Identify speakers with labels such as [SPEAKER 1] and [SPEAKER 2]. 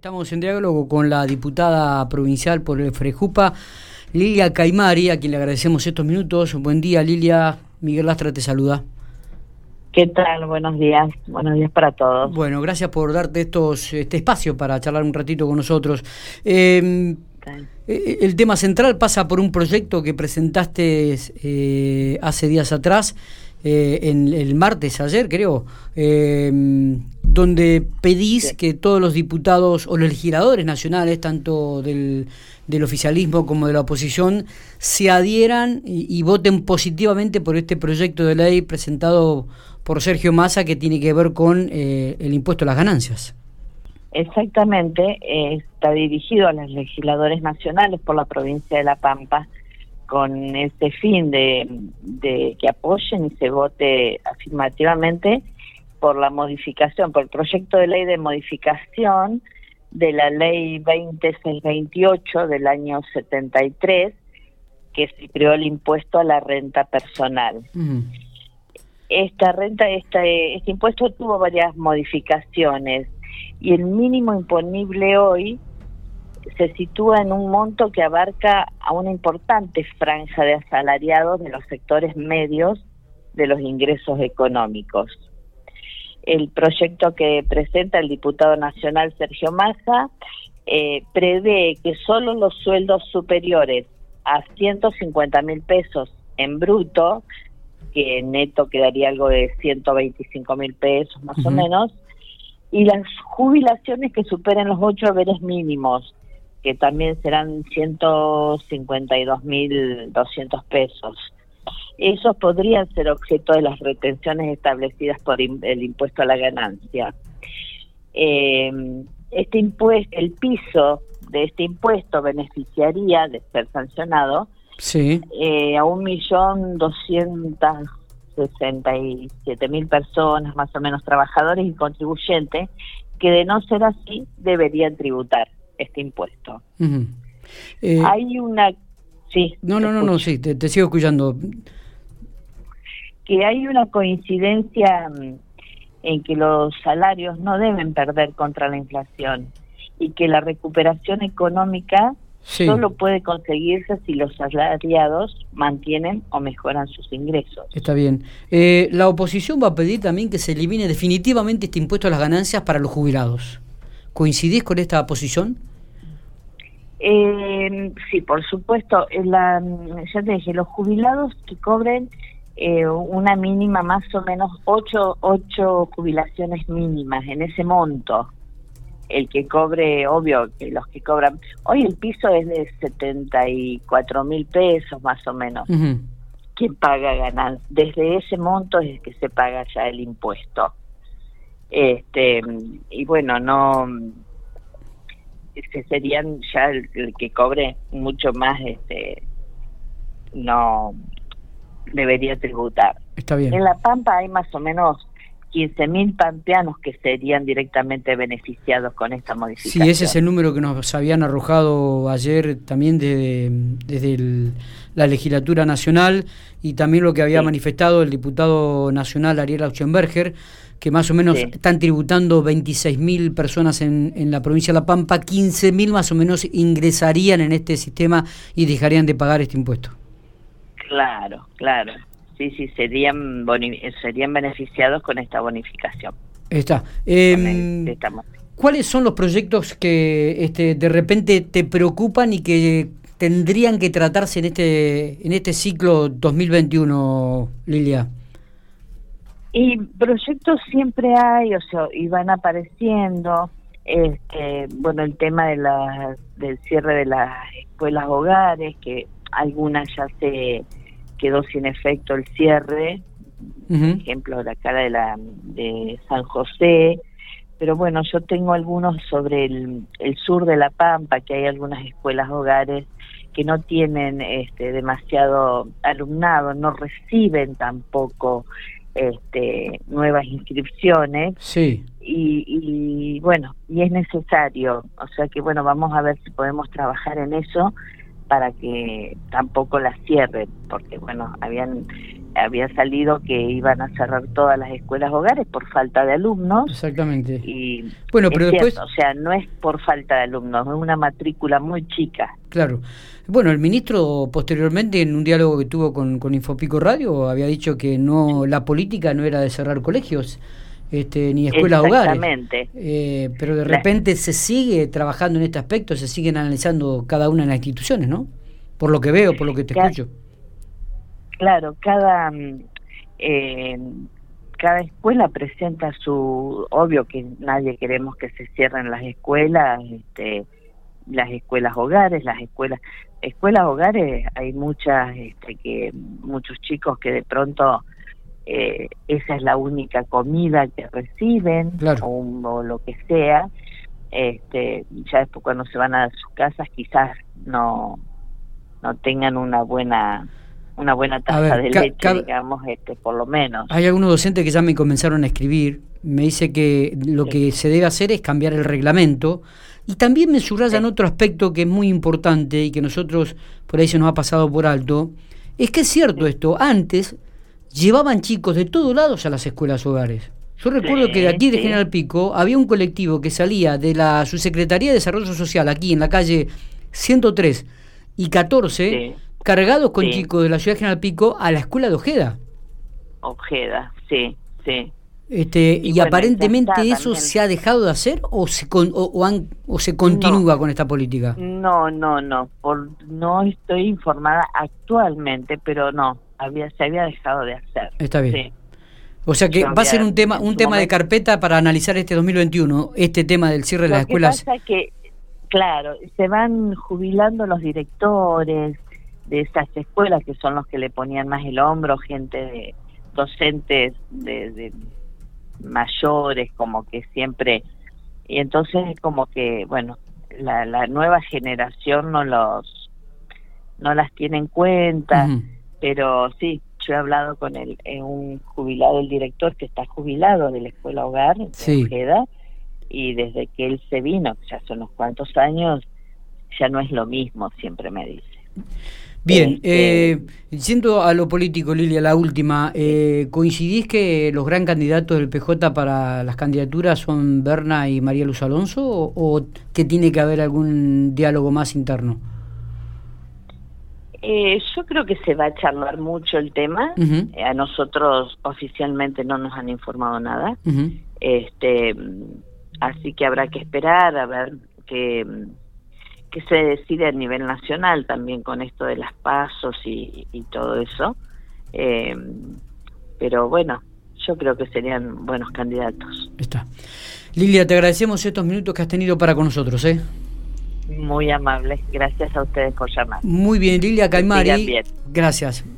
[SPEAKER 1] Estamos en diálogo con la diputada provincial por el Frejupa, Lilia Caimari, a quien le agradecemos estos minutos. Buen día, Lilia. Miguel Lastra te saluda.
[SPEAKER 2] ¿Qué tal? Buenos días. Buenos días para todos.
[SPEAKER 1] Bueno, gracias por darte estos, este espacio para charlar un ratito con nosotros. Em, eh, el tema central pasa por un proyecto que presentaste eh, hace días atrás, eh, en el martes ayer, creo, em, donde pedís que todos los diputados o los legisladores nacionales, tanto del, oficialismo como de la oposición, se adhieran y, voten positivamente por este proyecto de ley presentado por Sergio Massa que tiene que ver con eh, el impuesto a las ganancias.
[SPEAKER 2] Exactamente, está dirigido a los legisladores nacionales por la provincia de La Pampa con este fin de, de que apoyen y se vote afirmativamente por la modificación, por el proyecto de ley de modificación de la ley 2628 del año 73, que se creó el impuesto a la renta personal. Esta renta, este, este impuesto tuvo varias modificaciones y el mínimo imponible hoy se sitúa en un monto que abarca a una importante franja de asalariados de los sectores medios de los ingresos económicos el proyecto que presenta el diputado nacional Sergio Massa eh, prevé que solo los sueldos superiores a 150 mil pesos en bruto, que neto quedaría algo de 125 mil pesos más o menos, y las jubilaciones que superen los ocho haberes mínimos, que también serán 152 mil 200 pesos esos podrían ser objeto de las retenciones establecidas por el impuesto a la ganancia. Eh, este impuesto, el piso de este impuesto beneficiaría de ser sancionado sí. eh, a un millón doscientas sesenta y siete mil personas, más o menos trabajadores y contribuyentes, que de no ser así deberían tributar este impuesto. Eh, Hay una... Sí.
[SPEAKER 1] No, no, no, no, sí, te sigo escuchando
[SPEAKER 2] que hay una coincidencia mm, en que los salarios no deben perder contra la inflación y que la recuperación económica solo puede conseguirse si los salariados mantienen o mejoran sus ingresos.
[SPEAKER 1] Está bien. Eh, la oposición va a pedir también que se elimine definitivamente este impuesto a las ganancias para los jubilados. ¿Coincidís con esta posición?
[SPEAKER 2] Eh, sí, por supuesto. La, ya te dije, los jubilados que cobren eh, una mínima más o menos ocho, ocho jubilaciones mínimas en ese monto. El que cobre, obvio, que los que cobran. Hoy el piso es de 74 mil pesos más o menos. ¿Quién paga ganar? Desde ese monto es que se paga ya el impuesto. Este, y bueno, no. Este serían ya el, el que cobre mucho más, este, no debería tributar.
[SPEAKER 1] Está bien.
[SPEAKER 2] En La Pampa hay más o menos 15.000 pampeanos que serían directamente beneficiados con esta modificación.
[SPEAKER 1] Sí, ese es el número que nos habían arrojado ayer también desde la legislatura nacional y también lo que había manifestado el diputado nacional Ariel Auchenberger, que más o menos están tributando 26.000 personas en, en la provincia de La Pampa, 15.000 más o menos ingresarían en este sistema y dejarían de pagar este impuesto.
[SPEAKER 2] Claro, claro. Sí, sí, serían, serían beneficiados con esta bonificación.
[SPEAKER 1] Está. Em, ¿Cuáles son los proyectos que este, de repente te preocupan y que tendrían que tratarse en este, en este ciclo 2021, Lilia?
[SPEAKER 2] Y proyectos siempre hay, o sea, y van apareciendo. Este, bueno, el tema de la, del cierre de las escuelas hogares, que algunas ya se quedó sin efecto el cierre, por ejemplo, la cara de, la, de San José, pero bueno, yo tengo algunos sobre el, el sur de La Pampa, que hay algunas escuelas hogares que no tienen este, demasiado alumnado, no reciben tampoco este, nuevas inscripciones.
[SPEAKER 1] Sí.
[SPEAKER 2] Y, y, bueno, y es necesario, o sea que bueno, vamos a ver si podemos trabajar en eso para que tampoco las cierren, porque bueno, habían había salido que iban a cerrar todas las escuelas hogares por falta de alumnos.
[SPEAKER 1] Exactamente.
[SPEAKER 2] Y bueno, pero después, o sea, no es por falta de alumnos, es una matrícula muy chica.
[SPEAKER 1] Claro. Bueno, el ministro posteriormente en un diálogo que tuvo con, con Infopico Radio había dicho que no la política no era de cerrar colegios, este, ni escuelas hogares. Eh, pero de repente se sigue trabajando en este aspecto, se siguen analizando cada una de las instituciones, ¿no? Por lo que veo, por lo que te escucho.
[SPEAKER 2] Claro, cada, mm, eh, cada escuela presenta su, obvio que nadie queremos que se cierren las escuelas, este, las escuelas hogares, las escuelas, escuelas hogares, hay muchas, este, que muchos chicos que de pronto eh, esa es la única comida que reciben o, lo que sea este ya después cuando se van a sus casas quizás no no tengan una buena una buena taza de leche digamos este por lo menos.
[SPEAKER 1] hay algunos docentes que ya me comenzaron a escribir me dice que lo que se debe hacer es cambiar el reglamento y también me subrayan otro aspecto que es muy importante y que nosotros por ahí se nos ha pasado por alto es que es cierto esto antes llevaban chicos de todos lados a las escuelas hogares. Yo recuerdo que de aquí de General Pico había un colectivo que salía de la Subsecretaría de Desarrollo Social aquí en la calle 103 y 14 cargados con chicos de la ciudad de General Pico a la escuela de Ojeda.
[SPEAKER 2] Ojeda, sí, sí.
[SPEAKER 1] Este, y, aparentemente eso se ha dejado de hacer o se o, se continúa con esta política.
[SPEAKER 2] No, no, no, por, no estoy informada actualmente, pero no, había, se había dejado de hacer.
[SPEAKER 1] Está bien. O sea que va a ser un tema un tema de carpeta para analizar este 2021, este tema del cierre de las escuelas.
[SPEAKER 2] Pasa que, claro, se van jubilando los directores de esas escuelas que son los que le ponían más el hombro, gente de docentes de, mayores, como que siempre y entonces como que bueno la, la nueva generación no los no las tiene en cuenta pero sí, yo he hablado con el, eh, un jubilado, el director que está jubilado de la escuela hogar en sí. y desde que él se vino, ya hace unos cuantos años, ya no es lo mismo, siempre me dice.
[SPEAKER 1] Bien, este, eh, yendo a lo político, Lilia, la última, eh, ¿coincidís que los gran candidatos del PJ para las candidaturas son Berna y María Luz Alonso o, o que tiene que haber algún diálogo más interno?
[SPEAKER 2] Eh, yo creo que se va a charlar mucho el tema. Eh, a nosotros oficialmente no nos han informado nada. Este, así que habrá que esperar a ver qué que se decide a nivel nacional también con esto de las pasos y, todo eso. Eh, pero bueno, yo creo que serían buenos candidatos.
[SPEAKER 1] Está. Lilia, te agradecemos estos minutos que has tenido para con nosotros. ¿eh?
[SPEAKER 2] Muy amable. Gracias a ustedes por llamar.
[SPEAKER 1] Muy bien, Lilia Caimari. Gracias.